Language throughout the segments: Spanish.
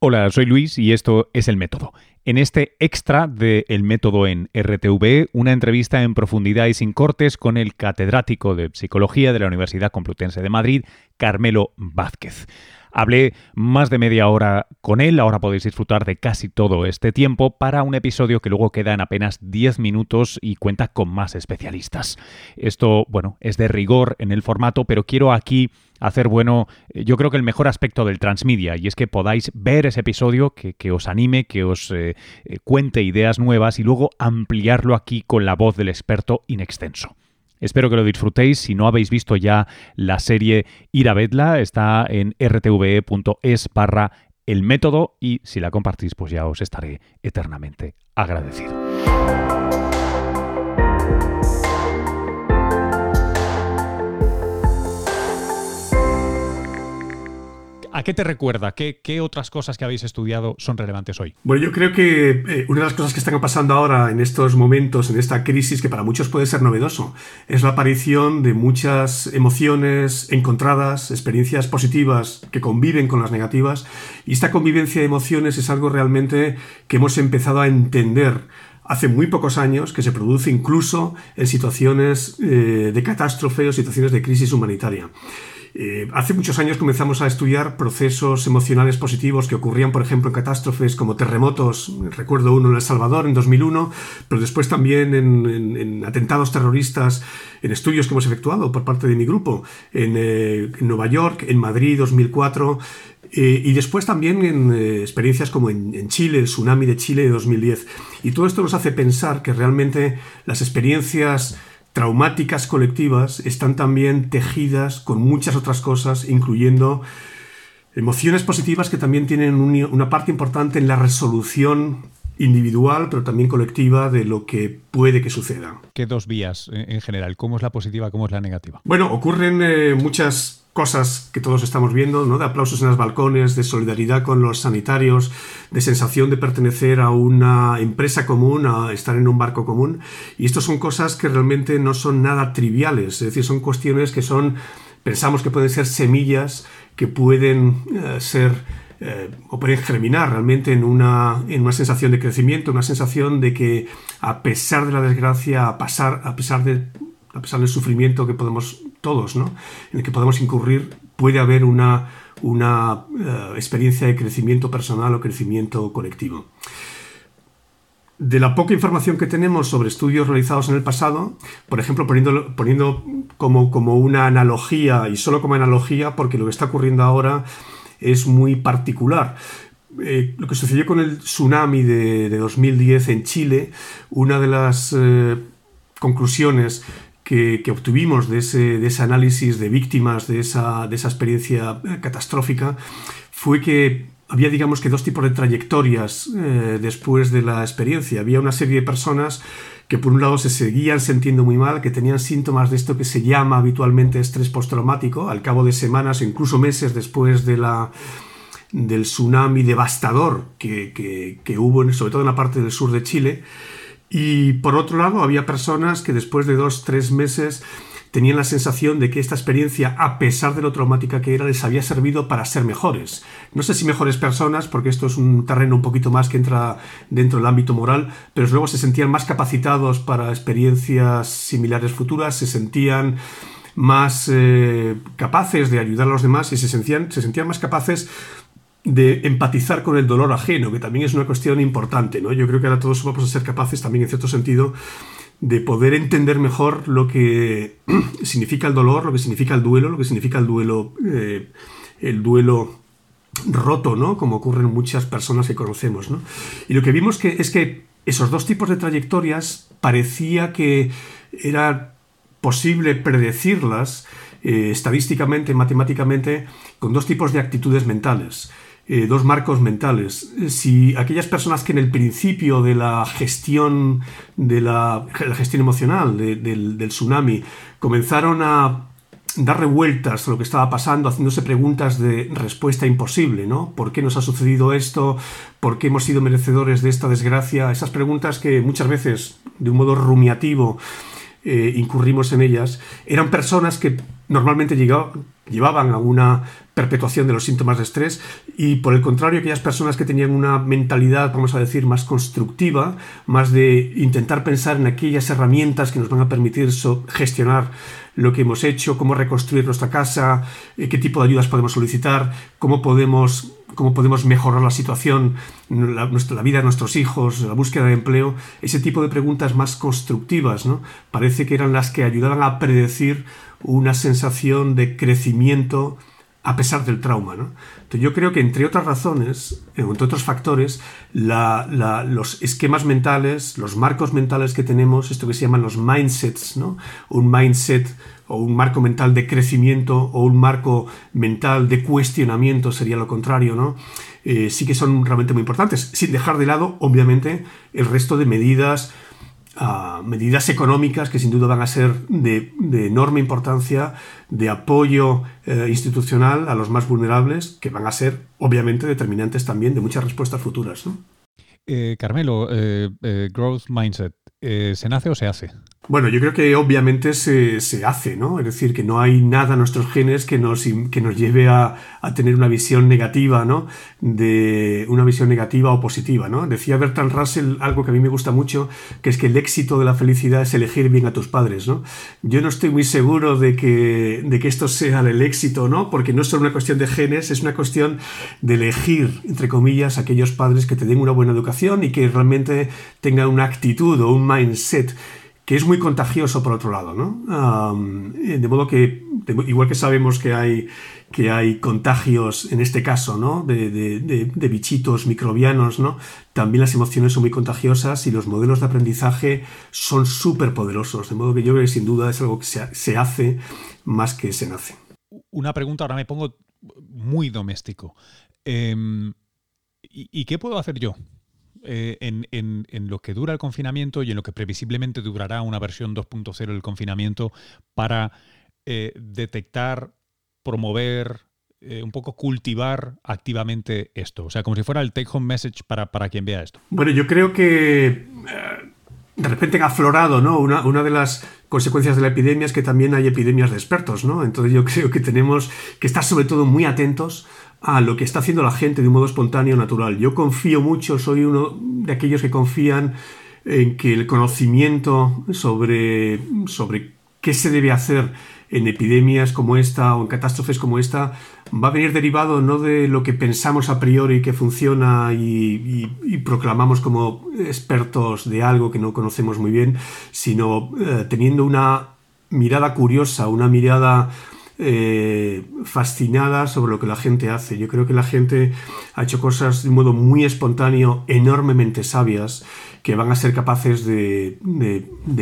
Hola, soy Luis y esto es El Método. En este extra de El Método en RTV, una entrevista en profundidad y sin cortes con el catedrático de Psicología de la Universidad Complutense de Madrid, Carmelo Vázquez. Hablé más de media hora con él, ahora podéis disfrutar de casi todo este tiempo para un episodio que luego queda en apenas 10 minutos y cuenta con más especialistas. Esto, bueno, es de rigor en el formato, pero quiero aquí hacer bueno, eh, yo creo que el mejor aspecto del transmedia, y es que podáis ver ese episodio, que, os anime, que os eh, eh, cuente ideas nuevas y luego ampliarlo aquí con la voz del experto in extenso. Espero que lo disfrutéis. Si no habéis visto ya la serie Ir a Vedla, está en rtve.es barra el método y si la compartís, pues ya os estaré eternamente agradecido. ¿A qué te recuerda? ¿Qué, otras cosas que habéis estudiado son relevantes hoy? Bueno, yo creo que eh, una de las cosas que están pasando ahora en estos momentos, en esta crisis, que para muchos puede ser novedoso, es la aparición de muchas emociones encontradas, experiencias positivas que conviven con las negativas. Y esta convivencia de emociones es algo realmente que hemos empezado a entender hace muy pocos años, que se produce incluso en situaciones eh, de catástrofe o situaciones de crisis humanitaria. Eh, hace muchos años comenzamos a estudiar procesos emocionales positivos que ocurrían, por ejemplo, en catástrofes como terremotos, recuerdo uno en El Salvador en 2001, pero después también en, atentados terroristas, en estudios que hemos efectuado por parte de mi grupo, en, eh, Nueva York, en Madrid 2004, eh, y después también en experiencias como en, en, Chile, el tsunami de Chile de 2010. Y todo esto nos hace pensar que realmente las experiencias traumáticas colectivas están también tejidas con muchas otras cosas, incluyendo emociones positivas que también tienen una parte importante en la resolución individual, pero también colectiva de lo que puede que suceda. ¿Qué dos vías en general? ¿Cómo es la positiva, cómo es la negativa? Bueno, ocurren eh, muchas cosas que todos estamos viendo, ¿no? De aplausos en los balcones, de solidaridad con los sanitarios, de sensación de pertenecer a una empresa común, a estar en un barco común. Y esto son cosas que realmente no son nada triviales, es decir, son cuestiones que son, pensamos que pueden ser semillas que pueden eh, ser eh, o pueden germinar realmente en una, en una sensación de crecimiento, una sensación de que a pesar de la desgracia, a, pasar, a pesar de a pesar del sufrimiento que podemos todos, ¿no? en el que podemos incurrir, puede haber una, una eh, experiencia de crecimiento personal o crecimiento colectivo. De la poca información que tenemos sobre estudios realizados en el pasado, por ejemplo, poniendo, poniendo como, como una analogía, y solo como analogía, porque lo que está ocurriendo ahora es muy particular. Eh, lo que sucedió con el tsunami de, 2010 en Chile, una de las eh, conclusiones que, obtuvimos de ese, análisis de víctimas de esa, experiencia eh, catastrófica fue que había, digamos que, dos tipos de trayectorias eh, después de la experiencia. Había una serie de personas que, por un lado, se seguían sintiendo muy mal, que tenían síntomas de esto que se llama habitualmente estrés postraumático, al cabo de semanas incluso meses después de la, del tsunami devastador que, que hubo, sobre todo en la parte del sur de Chile. Y por otro lado, había personas que después de dos, tres meses tenían la sensación de que esta experiencia, a pesar de lo traumática que era, les había servido para ser mejores. No sé si mejores personas, porque esto es un terreno un poquito más que entra dentro del ámbito moral, pero luego se sentían más capacitados para experiencias similares futuras, se sentían más eh, capaces de ayudar a los demás y se sentían, se sentían más capaces de empatizar con el dolor ajeno, que también es una cuestión importante, ¿no? Yo creo que ahora todos vamos a ser capaces también, en cierto sentido, de poder entender mejor lo que significa el dolor, lo que significa el duelo, lo que significa el duelo, eh, el duelo roto, ¿no? Como ocurre en muchas personas que conocemos, ¿no? Y lo que vimos que es que esos dos tipos de trayectorias parecía que era posible predecirlas eh, estadísticamente, matemáticamente, con dos tipos de actitudes mentales. Eh, dos marcos mentales. Si aquellas personas que en el principio de la gestión, de la, gestión emocional del, tsunami comenzaron a dar revueltas a lo que estaba pasando, haciéndose preguntas de respuesta imposible, ¿no? ¿Por qué nos ha sucedido esto? ¿Por qué hemos sido merecedores de esta desgracia? Esas preguntas que muchas veces, de un modo rumiativo, eh, incurrimos en ellas, eran personas que normalmente llegaban, llevaban a una perpetuación de los síntomas de estrés y por el contrario aquellas personas que tenían una mentalidad, vamos a decir, más constructiva, más de intentar pensar en aquellas herramientas que nos van a permitir gestionar lo que hemos hecho, cómo reconstruir nuestra casa, eh, qué tipo de ayudas podemos solicitar, cómo podemos, cómo podemos mejorar la situación, la, la vida de nuestros hijos, la búsqueda de empleo, ese tipo de preguntas más constructivas, ¿no? Parece que eran las que ayudaban a predecir una sensación de crecimiento a pesar del trauma. ¿no? Entonces yo creo que entre otras razones, entre otros factores, los esquemas mentales, los marcos mentales que tenemos, esto que se llaman los mindsets, ¿no? un mindset o un marco mental de crecimiento o un marco mental de cuestionamiento sería lo contrario, ¿no? Eh, sí que son realmente muy importantes, sin dejar de lado, obviamente, el resto de medidas medidas económicas que sin duda van a ser de, enorme importancia, de apoyo eh, institucional a los más vulnerables, que van a ser obviamente determinantes también de muchas respuestas futuras. Eh, Carmelo, eh, Growth Mindset, ¿se nace o se hace? Bueno, yo creo que obviamente se, hace, ¿no? Es decir, que no hay nada en nuestros genes que nos, que nos lleve a, tener una visión negativa, ¿no? De una visión negativa o positiva, ¿no? Decía Bertrand Russell algo que a mí me gusta mucho, que es que el éxito de la felicidad es elegir bien a tus padres, ¿no? Yo no estoy muy seguro de que, de que esto sea el éxito, ¿no? Porque no es solo una cuestión de genes, es una cuestión de elegir, entre comillas, aquellos padres que te den una buena educación y que realmente tengan una actitud o un mindset que es muy contagioso por otro lado, ¿no? de modo que, igual que sabemos que hay, que hay contagios, en este caso, ¿no? De, bichitos microbianos, ¿no? También las emociones son muy contagiosas y los modelos de aprendizaje son súper poderosos, de modo que yo creo que sin duda es algo que se, hace más que se nace. Una pregunta, ahora me pongo muy doméstico. Em, ¿Y qué puedo hacer yo? Eh, en, lo que dura el confinamiento y en lo que previsiblemente durará una versión 2.0 del confinamiento para eh, detectar, promover, eh, un poco cultivar activamente esto? O sea, como si fuera el take home message para, para quien vea esto. Bueno, yo creo que de repente ha aflorado, ¿no? Una, una, de las consecuencias de la epidemia es que también hay epidemias de expertos, ¿no? Entonces yo creo que tenemos que estar sobre todo muy atentos a lo que está haciendo la gente de un modo espontáneo natural. Yo confío mucho, soy uno de aquellos que confían en que el conocimiento sobre, sobre qué se debe hacer en epidemias como esta o en catástrofes como esta va a venir derivado no de lo que pensamos a priori que funciona y, proclamamos como expertos de algo que no conocemos muy bien, sino eh, teniendo una mirada curiosa, una mirada eh, fascinada sobre lo que la gente hace. Yo creo que la gente ha hecho cosas de un modo muy espontáneo, enormemente sabias, que van a ser capaces de,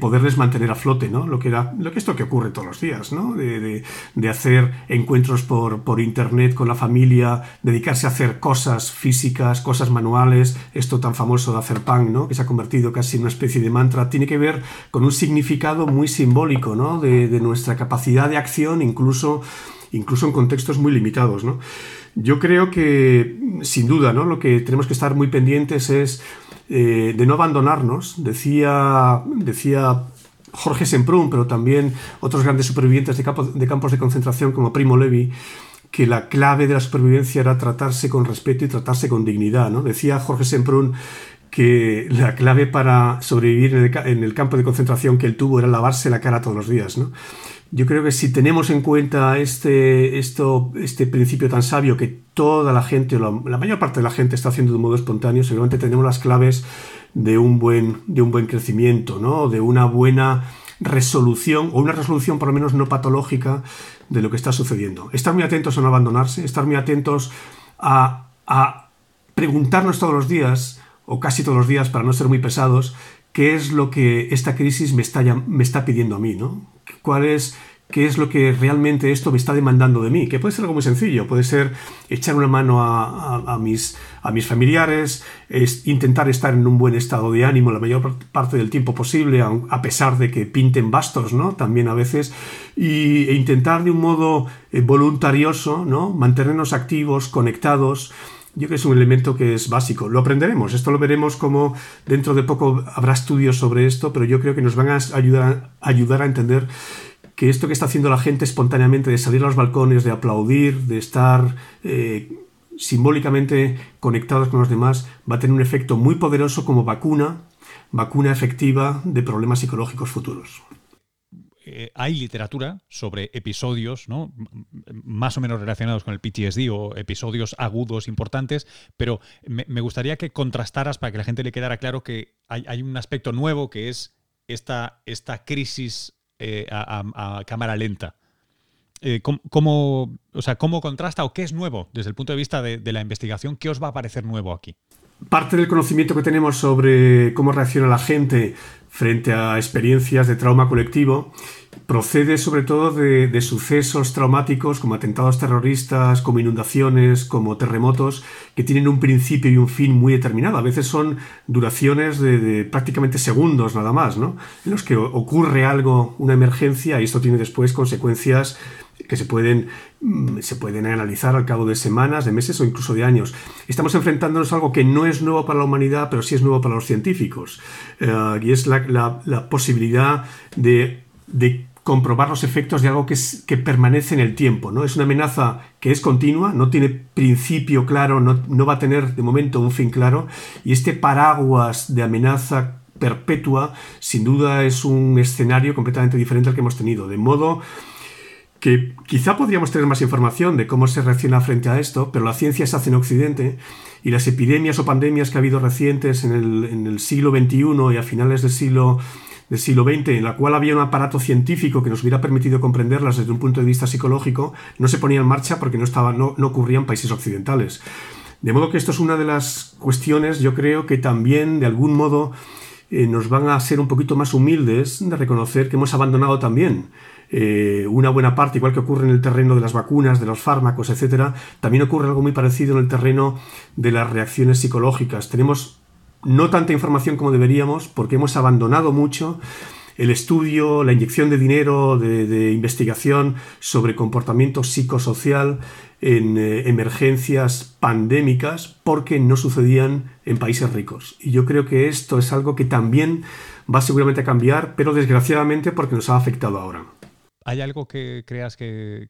poderles mantener a flote, ¿no? Lo que, era, lo que esto que ocurre todos los días, ¿no? De, hacer encuentros por, por, internet con la familia, dedicarse a hacer cosas físicas, cosas manuales, esto tan famoso de hacer pan, ¿no? Que se ha convertido casi en una especie de mantra, tiene que ver con un significado muy simbólico, ¿no? De, nuestra capacidad de acción, incluso, incluso en contextos muy limitados, ¿no? Yo creo que, sin duda, ¿no? Lo que tenemos que estar muy pendientes es eh, de no abandonarnos. Decía, decía Jorge Semprún, pero también otros grandes supervivientes de, de campos de concentración como Primo Levi, que la clave de la supervivencia era tratarse con respeto y tratarse con dignidad. ¿no? Decía Jorge Semprún que la clave para sobrevivir en el, en el, campo de concentración que él tuvo era lavarse la cara todos los días. ¿no? Yo creo que si tenemos en cuenta este, esto, este principio tan sabio que toda la gente, o la, mayor parte de la gente está haciendo de un modo espontáneo, seguramente tenemos las claves de un buen, de un buen crecimiento, ¿no? de una buena resolución, o una resolución por lo menos no patológica de lo que está sucediendo. Estar muy atentos a no abandonarse, estar muy atentos a, a preguntarnos todos los días, o casi todos los días para no ser muy pesados, qué es lo que esta crisis me está, me está pidiendo a mí, ¿no? ¿Cuál es, qué es lo que realmente esto me está demandando de mí? Que puede ser algo muy sencillo, puede ser echar una mano a, mis, a mis familiares, es intentar estar en un buen estado de ánimo la mayor parte del tiempo posible, a, pesar de que pinten bastos, ¿no? También a veces, y, e intentar de un modo eh, voluntarioso, ¿no? Mantenernos activos, conectados, yo creo que es un elemento que es básico. Lo aprenderemos, esto lo veremos como dentro de poco habrá estudios sobre esto, pero yo creo que nos van a ayudar, ayudar a entender que esto que está haciendo la gente espontáneamente de salir a los balcones, de aplaudir, de estar eh, simbólicamente conectados con los demás, va a tener un efecto muy poderoso como vacuna, vacuna efectiva de problemas psicológicos futuros. Eh, hay literatura sobre episodios, ¿no? Más o menos relacionados con el PTSD o episodios agudos importantes, pero me, gustaría que contrastaras para que la gente le quedara claro que hay, un aspecto nuevo que es esta, esta crisis eh, a, cámara lenta. Eh, ¿cómo, o sea, ¿Cómo contrasta o qué es nuevo desde el punto de vista de, de la investigación? ¿Qué os va a parecer nuevo aquí? Parte del conocimiento que tenemos sobre cómo reacciona la gente frente a experiencias de trauma colectivo procede sobre todo de, sucesos traumáticos como atentados terroristas, como inundaciones, como terremotos, que tienen un principio y un fin muy determinado. A veces son duraciones de, prácticamente segundos nada más, ¿no? En los que ocurre algo, una emergencia, y esto tiene después consecuencias que se pueden, mm, se pueden analizar al cabo de semanas, de meses o incluso de años. Estamos enfrentándonos a algo que no es nuevo para la humanidad, pero sí es nuevo para los científicos. Eh, y es la, posibilidad de, comprobar los efectos de algo que, que, permanece en el tiempo. ¿no? Es una amenaza que es continua, no tiene principio claro, no, no va a tener de momento un fin claro, y este paraguas de amenaza perpetua sin duda es un escenario completamente diferente al que hemos tenido. De modo que quizá podríamos tener más información de cómo se reacciona frente a esto, pero la ciencia se hace en Occidente y las epidemias o pandemias que ha habido recientes en el, siglo XXI y a finales del siglo, del siglo XX, en la cual había un aparato científico que nos hubiera permitido comprenderlas desde un punto de vista psicológico, no se ponía en marcha porque no, estaba, no, no ocurría en países occidentales. De modo que esto es una de las cuestiones, yo creo que también, de algún modo, eh, nos van a ser un poquito más humildes de reconocer que hemos abandonado también eh, una buena parte, igual que ocurre en el terreno de las vacunas, de los fármacos, etcétera, también ocurre algo muy parecido en el terreno de las reacciones psicológicas. Tenemos no tanta información como deberíamos porque hemos abandonado mucho el estudio, la inyección de dinero, de, investigación sobre comportamiento psicosocial en eh, emergencias pandémicas porque no sucedían en países ricos. Y yo creo que esto es algo que también va seguramente a cambiar, pero desgraciadamente porque nos ha afectado ahora. ¿Hay algo que creas que,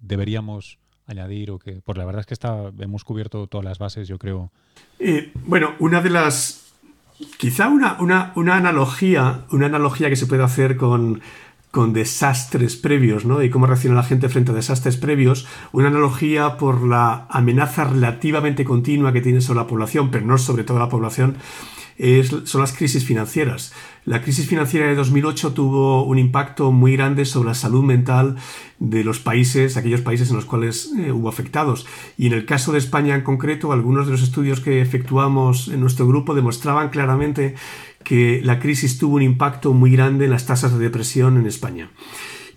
deberíamos añadir o que, por la verdad es que está, hemos cubierto todas las bases, yo creo. Eh, bueno, una de las, quizá una, una, analogía, una analogía que se puede hacer con, con desastres previos, ¿no? Y cómo reacciona la gente frente a desastres previos. Una analogía por la amenaza relativamente continua que tiene sobre la población, pero no sobre toda la población, son las crisis financieras. La crisis financiera de 2008 tuvo un impacto muy grande sobre la salud mental de los países, aquellos países en los cuales eh, hubo afectados. Y en el caso de España en concreto, algunos de los estudios que efectuamos en nuestro grupo demostraban claramente que la crisis tuvo un impacto muy grande en las tasas de depresión en España.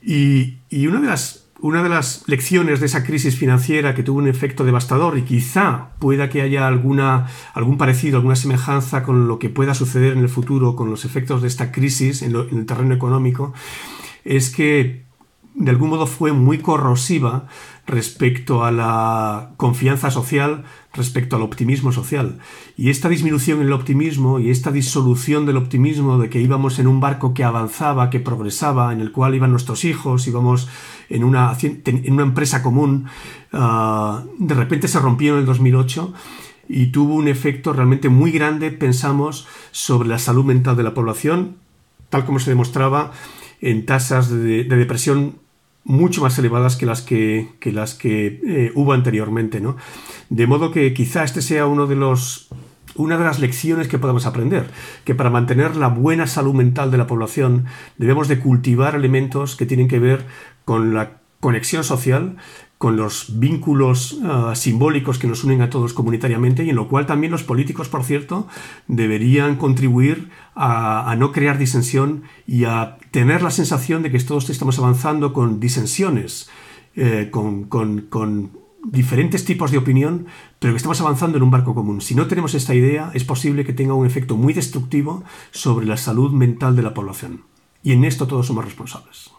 Y una de las una de las lecciones de esa crisis financiera que tuvo un efecto devastador y quizá pueda que haya alguna, algún parecido, alguna semejanza con lo que pueda suceder en el futuro con los efectos de esta crisis en, en el terreno económico, es que de algún modo fue muy corrosiva respecto a la confianza social, respecto al optimismo social. Y esta disminución en el optimismo y esta disolución del optimismo de que íbamos en un barco que avanzaba, que progresaba, en el cual iban nuestros hijos, íbamos en una, en una empresa común, ah, de repente se rompió en el 2008 y tuvo un efecto realmente muy grande, pensamos, sobre la salud mental de la población, tal como se demostraba en tasas de, depresión mucho más elevadas que las que, las que eh, hubo anteriormente. ¿no? De modo que quizá este sea uno de los una de las lecciones que podemos aprender, que para mantener la buena salud mental de la población debemos de cultivar elementos que tienen que ver con la conexión social, con los vínculos ah, simbólicos que nos unen a todos comunitariamente y en lo cual también los políticos, por cierto, deberían contribuir a, no crear disensión y a tener la sensación de que todos estamos avanzando con disensiones, eh, con, con diferentes tipos de opinión, pero que estamos avanzando en un barco común. Si no tenemos esta idea, es posible que tenga un efecto muy destructivo sobre la salud mental de la población. Y en esto todos somos responsables.